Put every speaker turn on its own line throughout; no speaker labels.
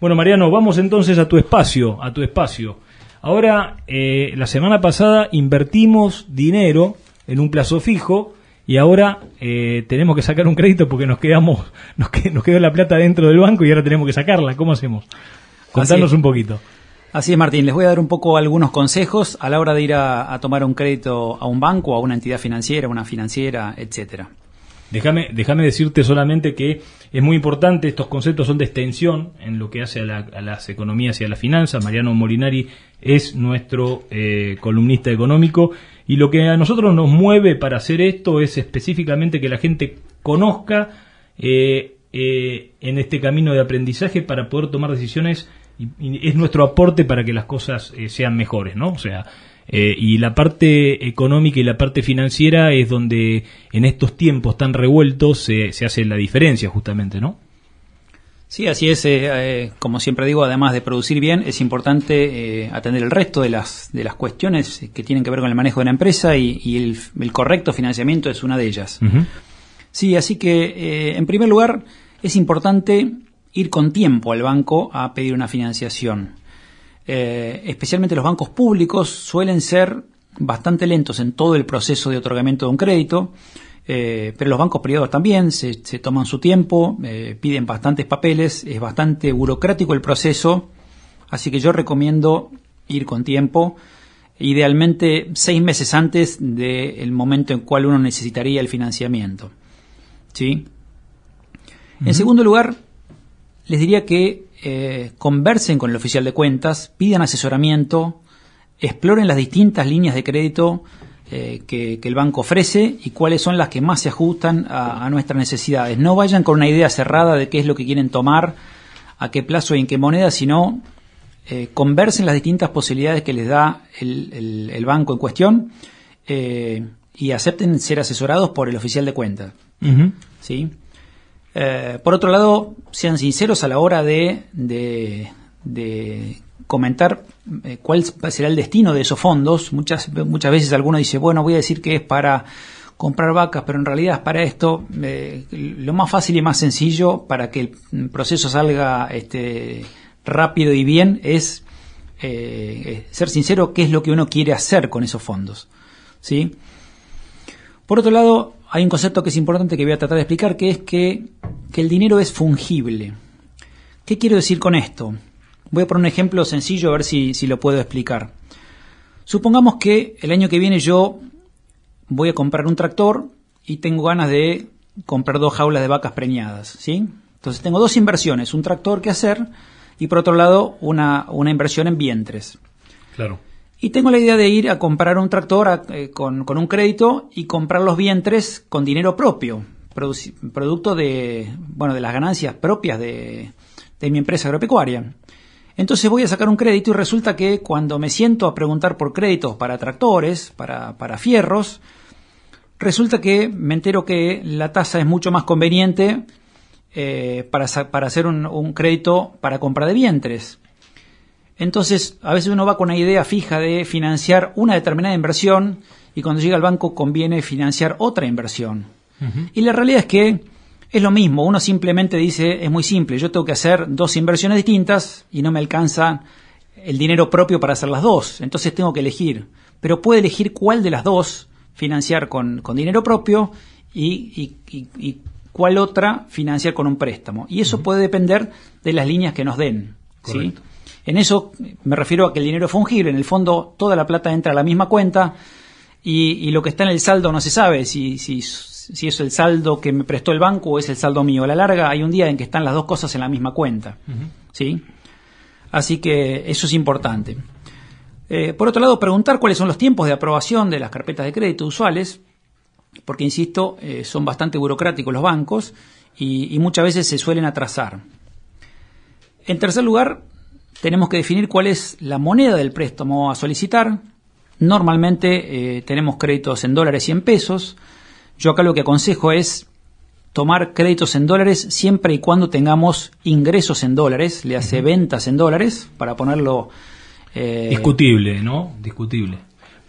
Bueno, Mariano, vamos entonces a tu espacio, a tu espacio. Ahora, eh, la semana pasada invertimos dinero en un plazo fijo y ahora eh, tenemos que sacar un crédito porque nos quedamos, nos, quedó la plata dentro del banco y ahora tenemos que sacarla. ¿Cómo hacemos? Contanos un poquito.
Así es, Martín. Les voy a dar un poco algunos consejos a la hora de ir a, a tomar un crédito a un banco, a una entidad financiera, una financiera, etcétera.
Déjame, déjame decirte solamente que es muy importante, estos conceptos son de extensión en lo que hace a, las economías y a la finanza. Mariano Molinari es nuestro eh, columnista económico y lo que a nosotros nos mueve para hacer esto es específicamente que la gente conozca eh, eh, en este camino de aprendizaje para poder tomar decisiones y, es nuestro aporte para que las cosas sean mejores, ¿no? O sea, eh, y la parte económica y la parte financiera es donde en estos tiempos tan revueltos se, se hace la diferencia justamente, ¿no?
Sí, así es. Eh, eh, como siempre digo, además de producir bien, es importante atender el resto de las, de las cuestiones que tienen que ver con el manejo de la empresa y, el, correcto financiamiento es una de ellas. Sí, así que, en primer lugar, es importante ir con tiempo al banco a pedir una financiación. Eh, especialmente los bancos públicos, suelen ser bastante lentos en todo el proceso de otorgamiento de un crédito, eh, pero los bancos privados también se, toman su tiempo, eh, piden bastantes papeles, es bastante burocrático el proceso, así que yo recomiendo ir con tiempo, idealmente seis meses antes del momento en cual uno necesitaría el financiamiento. ¿Sí? En segundo lugar, les diría que eh, conversen con el oficial de cuentas, pidan asesoramiento, exploren las distintas líneas de crédito eh, que, el banco ofrece y cuáles son las que más se ajustan a, nuestras necesidades. No vayan con una idea cerrada de qué es lo que quieren tomar, a qué plazo y en qué moneda, sino eh, conversen las distintas posibilidades que les da el, banco en cuestión y acepten ser asesorados por el oficial de cuentas. ¿Sí? Eh, por otro lado, sean sinceros a la hora de, comentar eh, cuál será el destino de esos fondos. Muchas, veces alguno dice, bueno, voy a decir que es para comprar vacas, pero en realidad es para esto. Eh, lo más fácil y más sencillo para que el proceso salga este, rápido y bien es ser sincero qué es lo que uno quiere hacer con esos fondos. ¿sí? Por otro lado, hay un concepto que es importante que voy a tratar de explicar, que es que, el dinero es fungible. ¿Qué quiero decir con esto? Voy a poner un ejemplo sencillo a ver si, lo puedo explicar. Supongamos que el año que viene yo voy a comprar un tractor y tengo ganas de comprar dos jaulas de vacas preñadas, ¿sí? Entonces tengo dos inversiones, un tractor que hacer y por otro lado una, una inversión en vientres.
Claro.
Y tengo la idea de ir a comprar un tractor eh, con, un crédito y comprar los vientres con dinero propio, producto de, bueno, de las ganancias propias de, mi empresa agropecuaria. Entonces voy a sacar un crédito y resulta que cuando me siento a preguntar por créditos para tractores, para, fierros, resulta que me entero que la tasa es mucho más conveniente eh, para, para, hacer un, un, crédito para compra de vientres. Entonces, a veces uno va con una idea fija de financiar una determinada inversión y cuando llega al banco conviene financiar otra inversión. Y la realidad es que es lo mismo, uno simplemente dice, es muy simple, yo tengo que hacer dos inversiones distintas y no me alcanza el dinero propio para hacer las dos, entonces tengo que elegir. Pero puede elegir cuál de las dos financiar con, dinero propio y, cuál otra financiar con un préstamo. Y eso puede depender de las líneas que nos den. ¿sí? En eso me refiero a que el dinero es fungible, en el fondo toda la plata entra a la misma cuenta y, lo que está en el saldo no se sabe si, si, si, es el saldo que me prestó el banco o es el saldo mío. A la larga hay un día en que están las dos cosas en la misma cuenta. ¿sí? Así que eso es importante. Eh, por otro lado, preguntar cuáles son los tiempos de aprobación de las carpetas de crédito usuales, porque, insisto, eh, son bastante burocráticos los bancos y, y muchas veces se suelen atrasar. En tercer lugar, tenemos que definir cuál es la moneda del préstamo a solicitar. Normalmente eh, tenemos créditos en dólares y en pesos. Yo acá lo que aconsejo es tomar créditos en dólares siempre y cuando tengamos ingresos en dólares, le hace ventas en dólares, para ponerlo...
Eh, Discutible, ¿no? Discutible.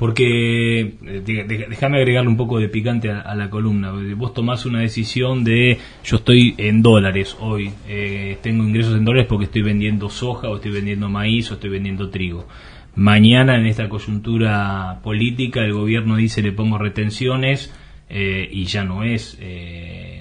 Porque, eh, déjame agregarle un poco de picante a, la columna. Vos tomás una decisión de, yo estoy en dólares hoy, eh, tengo ingresos en dólares porque estoy vendiendo soja o estoy vendiendo maíz o estoy vendiendo trigo. Mañana en esta coyuntura política el gobierno dice le pongo retenciones eh, y ya no es,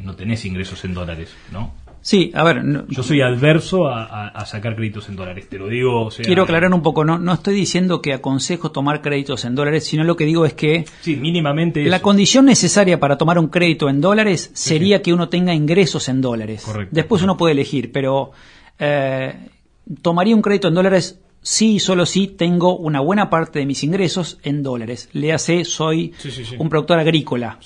no tenés ingresos en dólares, ¿no?
Sí, a ver.
yo soy adverso a, sacar créditos en dólares, te lo digo.
quiero aclarar un poco, no, no estoy diciendo que aconsejo tomar créditos en dólares, sino lo que digo es que.
Sí, mínimamente.
La condición necesaria para tomar un crédito en dólares sería que uno tenga ingresos en dólares.
Correcto.
Después uno puede elegir, pero. Eh, tomaría un crédito en dólares sí y solo si tengo una buena parte de mis ingresos en dólares. Le hace, soy un productor agrícola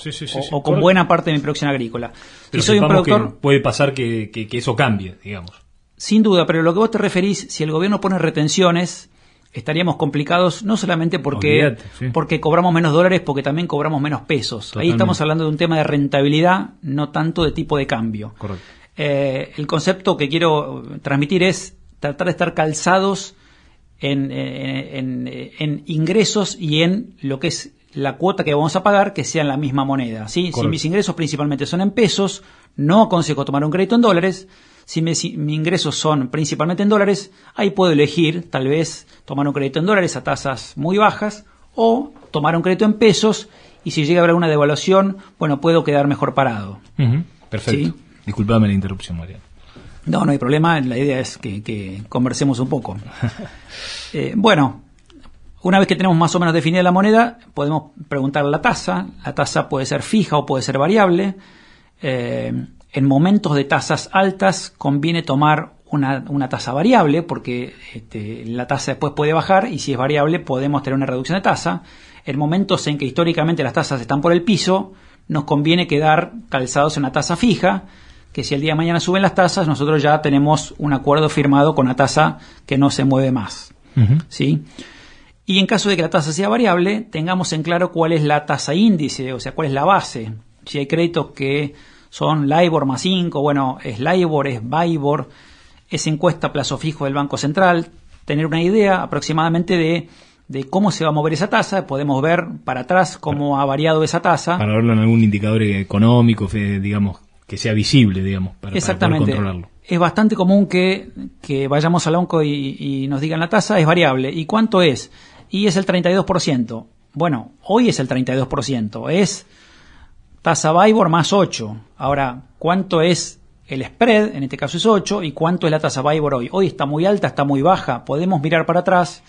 o, con buena parte de mi producción agrícola.
Pero soy un productor, puede pasar que, eso cambie, digamos.
Sin duda, pero lo que vos te referís, si el gobierno pone retenciones, estaríamos complicados no solamente porque, porque cobramos menos dólares, porque también cobramos menos pesos. Ahí estamos hablando de un tema de rentabilidad, no tanto de tipo de cambio. Eh, el concepto que quiero transmitir es tratar de estar calzados en, ingresos y en lo que es la cuota que vamos a pagar que sea en la misma moneda. ¿sí? Si mis ingresos principalmente son en pesos, no aconsejo tomar un crédito en dólares. Si, mis ingresos son principalmente en dólares, ahí puedo elegir tal vez tomar un crédito en dólares a tasas muy bajas o tomar un crédito en pesos y si llega a haber una devaluación, bueno, puedo quedar mejor parado.
Perfecto. Disculpame la interrupción, María.
No, no hay problema. La idea es que, conversemos un poco. Eh, bueno, una vez que tenemos más o menos definida la moneda, podemos preguntar la tasa. La tasa puede ser fija o puede ser variable. Eh, en momentos de tasas altas conviene tomar una, tasa variable porque este, la tasa después puede bajar y si es variable podemos tener una reducción de tasa. En momentos en que históricamente las tasas están por el piso, nos conviene quedar calzados en una tasa fija que si el día de mañana suben las tasas, nosotros ya tenemos un acuerdo firmado con la tasa que no se mueve más. ¿sí? Y en caso de que la tasa sea variable, tengamos en claro cuál es la tasa índice, o sea, cuál es la base. Si hay créditos que son LIBOR más 5, bueno, es LIBOR, es BIBOR, es encuesta plazo fijo del Banco Central, tener una idea aproximadamente de, de cómo se va a mover esa tasa, podemos ver para atrás cómo ha variado esa tasa.
Para verlo en algún indicador económico, digamos, que sea visible, digamos, para,
Exactamente.
poder controlarlo.
Es bastante común que, vayamos al ONCO y, nos digan la tasa es variable. ¿Y cuánto es? Y es el 32%. Bueno, hoy es el 32%. Es tasa Vibor más 8. Ahora, ¿cuánto es el spread? En este caso es 8. ¿Y cuánto es la tasa Vibor hoy? Hoy está muy alta, está muy baja. Podemos mirar para atrás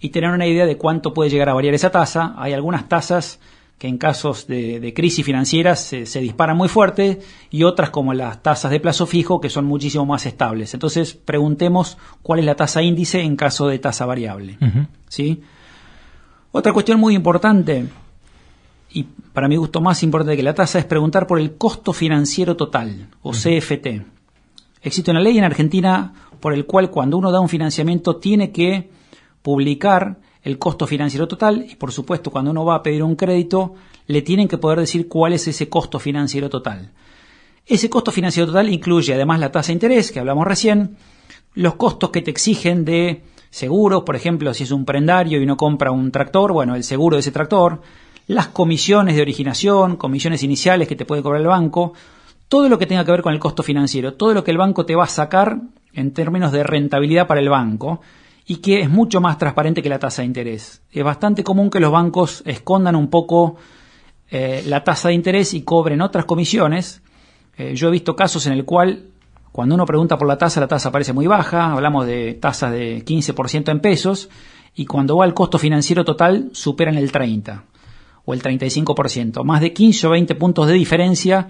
y tener una idea de cuánto puede llegar a variar esa tasa. Hay algunas tasas que en casos de, crisis financieras se, disparan muy fuerte y otras como las tasas de plazo fijo que son muchísimo más estables. Entonces preguntemos cuál es la tasa índice en caso de tasa variable. ¿sí? Otra cuestión muy importante y para mi gusto más importante que la tasa es preguntar por el costo financiero total o CFT. Existe una ley en Argentina por el cual cuando uno da un financiamiento tiene que publicar el costo financiero total y por supuesto cuando uno va a pedir un crédito le tienen que poder decir cuál es ese costo financiero total. Ese costo financiero total incluye además la tasa de interés que hablamos recién, los costos que te exigen de seguros, por ejemplo, si es un prendario y uno compra un tractor, bueno, el seguro de ese tractor, las comisiones de originación, comisiones iniciales que te puede cobrar el banco, todo lo que tenga que ver con el costo financiero, todo lo que el banco te va a sacar en términos de rentabilidad para el banco, y que es mucho más transparente que la tasa de interés. Es bastante común que los bancos escondan un poco eh, la tasa de interés y cobren otras comisiones. Eh, yo he visto casos en el cual cuando uno pregunta por la tasa, la tasa parece muy baja, hablamos de tasas de 15% en pesos, y cuando va al costo financiero total superan el 30 o el 35%, más de 15 o 20 puntos de diferencia.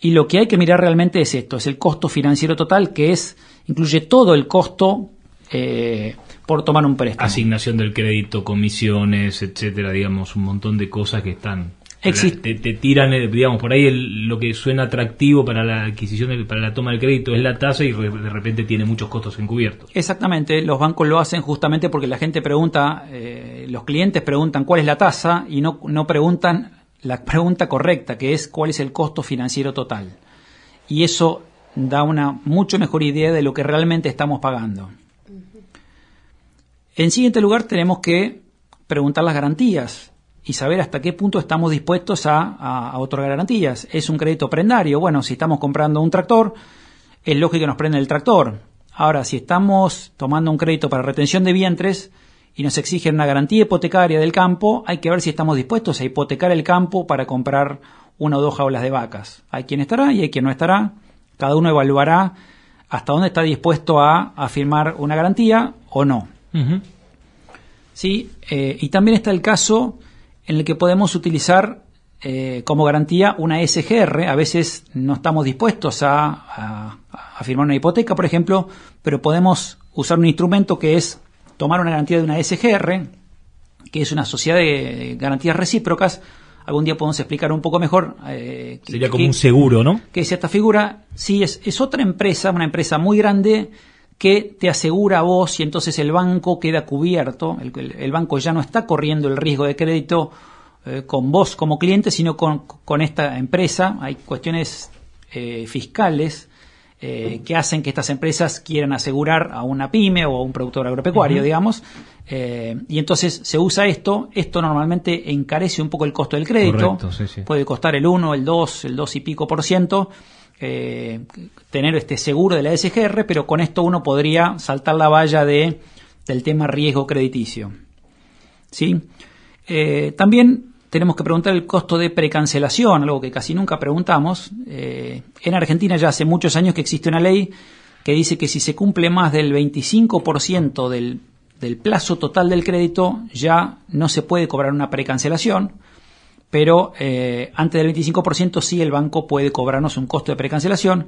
Y lo que hay que mirar realmente es esto, es el costo financiero total, que es incluye todo el costo eh, por tomar un préstamo.
Asignación del crédito, comisiones, etcétera, digamos, un montón de cosas que están.
Existe.
Te, tiran, eh, digamos, por ahí lo que suena atractivo para la adquisición, para la toma del crédito es la tasa y de repente tiene muchos costos encubiertos.
Exactamente, los bancos lo hacen justamente porque la gente pregunta, eh, los clientes preguntan cuál es la tasa y no, no preguntan la pregunta correcta, que es cuál es el costo financiero total. Y eso da una mucho mejor idea de lo que realmente estamos pagando. En siguiente lugar, tenemos que preguntar las garantías y saber hasta qué punto estamos dispuestos a, otorgar garantías. ¿Es un crédito prendario? Bueno, si estamos comprando un tractor, es lógico que nos prenda el tractor. Ahora, si estamos tomando un crédito para retención de vientres y nos exigen una garantía hipotecaria del campo, hay que ver si estamos dispuestos a hipotecar el campo para comprar una o dos jaulas de vacas. Hay quien estará y hay quien no estará. Cada uno evaluará hasta dónde está dispuesto a, firmar una garantía o no. ¿Sí? Eh, y también está el caso en el que podemos utilizar eh, como garantía una SGR. A veces no estamos dispuestos a, firmar una hipoteca, por ejemplo, pero podemos usar un instrumento que es tomar una garantía de una SGR, que es una sociedad de garantías recíprocas. Algún día podemos explicar un poco mejor.
Eh, Sería como un seguro, ¿no?
Que es esta figura. Sí, es, es otra empresa, una empresa muy grande que te asegura a vos y entonces el banco queda cubierto, el, banco ya no está corriendo el riesgo de crédito eh, con vos como cliente, sino con, esta empresa. Hay cuestiones eh, fiscales eh, que hacen que estas empresas quieran asegurar a una pyme o a un productor agropecuario, digamos, y entonces se usa esto, esto normalmente encarece un poco el costo del crédito, puede costar el 1, el 2, el 2 y pico por ciento, eh, tener este seguro de la SGR, pero con esto uno podría saltar la valla de, del tema riesgo crediticio. ¿Sí? Eh, también tenemos que preguntar el costo de precancelación, algo que casi nunca preguntamos. Eh, en Argentina ya hace muchos años que existe una ley que dice que si se cumple más del 25% del, del plazo total del crédito, ya no se puede cobrar una precancelación pero eh, antes del 25% sí el banco puede cobrarnos un costo de precancelación.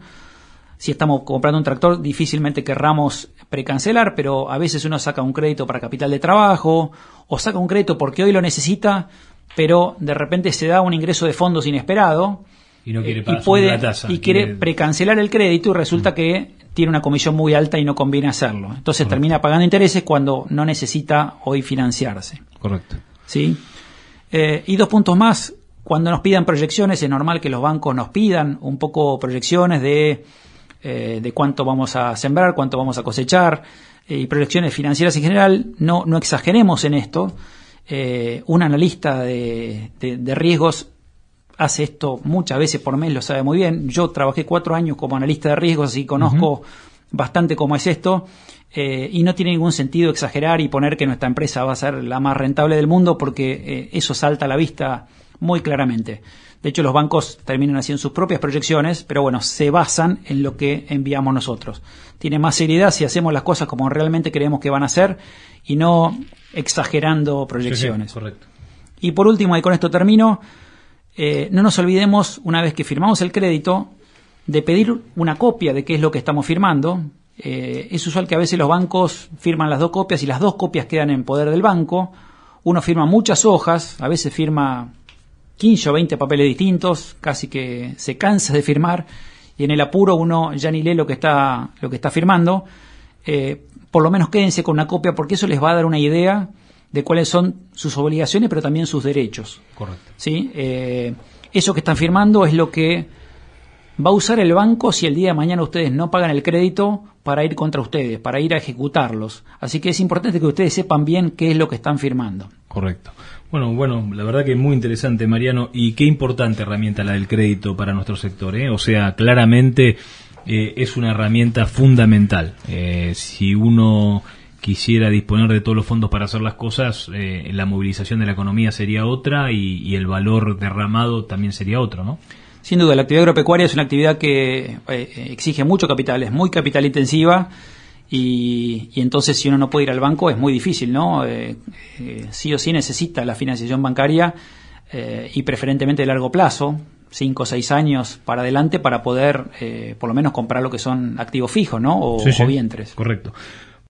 Si estamos comprando un tractor, difícilmente querramos precancelar, pero a veces uno saca un crédito para capital de trabajo o saca un crédito porque hoy lo necesita, pero de repente se da un ingreso de fondos inesperado
y, no quiere
puede, y quiere, precancelar el crédito y resulta mm. que tiene una comisión muy alta y no conviene hacerlo. Entonces termina pagando intereses cuando no necesita hoy financiarse.
Correcto.
¿Sí? Eh, y dos puntos más, cuando nos pidan proyecciones, es normal que los bancos nos pidan un poco proyecciones de, eh, de cuánto vamos a sembrar, cuánto vamos a cosechar, eh, y proyecciones financieras en general. No, no exageremos en esto. un analista de, de, riesgos hace esto muchas veces por mes, lo sabe muy bien. Yo trabajé cuatro años como analista de riesgos, y conozco bastante cómo es esto. Eh, y no tiene ningún sentido exagerar y poner que nuestra empresa va a ser la más rentable del mundo porque eh, eso salta a la vista muy claramente. De hecho, los bancos terminan haciendo sus propias proyecciones, pero bueno, se basan en lo que enviamos nosotros. Tiene más seriedad si hacemos las cosas como realmente creemos que van a ser y no exagerando proyecciones.
correcto.
Y por último, y con esto termino, eh, no nos olvidemos, una vez que firmamos el crédito, de pedir una copia de qué es lo que estamos firmando, eh, es usual que a veces los bancos firman las dos copias y las dos copias quedan en poder del banco. Uno firma muchas hojas, a veces firma 15 o 20 papeles distintos, casi que se cansa de firmar y en el apuro uno ya ni lee lo que está, lo que está firmando. Eh, por lo menos quédense con una copia porque eso les va a dar una idea de cuáles son sus obligaciones, pero también sus derechos.
Correcto.
¿Sí? Eh, eso que están firmando es lo que va a usar el banco si el día de mañana ustedes no pagan el crédito para ir contra ustedes, para ir a ejecutarlos. Así que es importante que ustedes sepan bien qué es lo que están firmando.
Correcto. Bueno, bueno, la verdad que es muy interesante, Mariano, y qué importante herramienta la del crédito para nuestro sector. ¿eh? O sea, claramente eh, es una herramienta fundamental. Eh, si uno quisiera disponer de todos los fondos para hacer las cosas, eh, la movilización de la economía sería otra y, y el valor derramado también sería otro, ¿no?
Sin duda, la actividad agropecuaria es una actividad que eh, exige mucho capital, es muy capital intensiva y, entonces si uno no puede ir al banco es muy difícil, ¿no? Eh, eh, sí o sí necesita la financiación bancaria y preferentemente de largo plazo, cinco o seis años para adelante para poder por lo menos comprar lo que son activos fijos, ¿no? O,
sí,
vientres.
Correcto.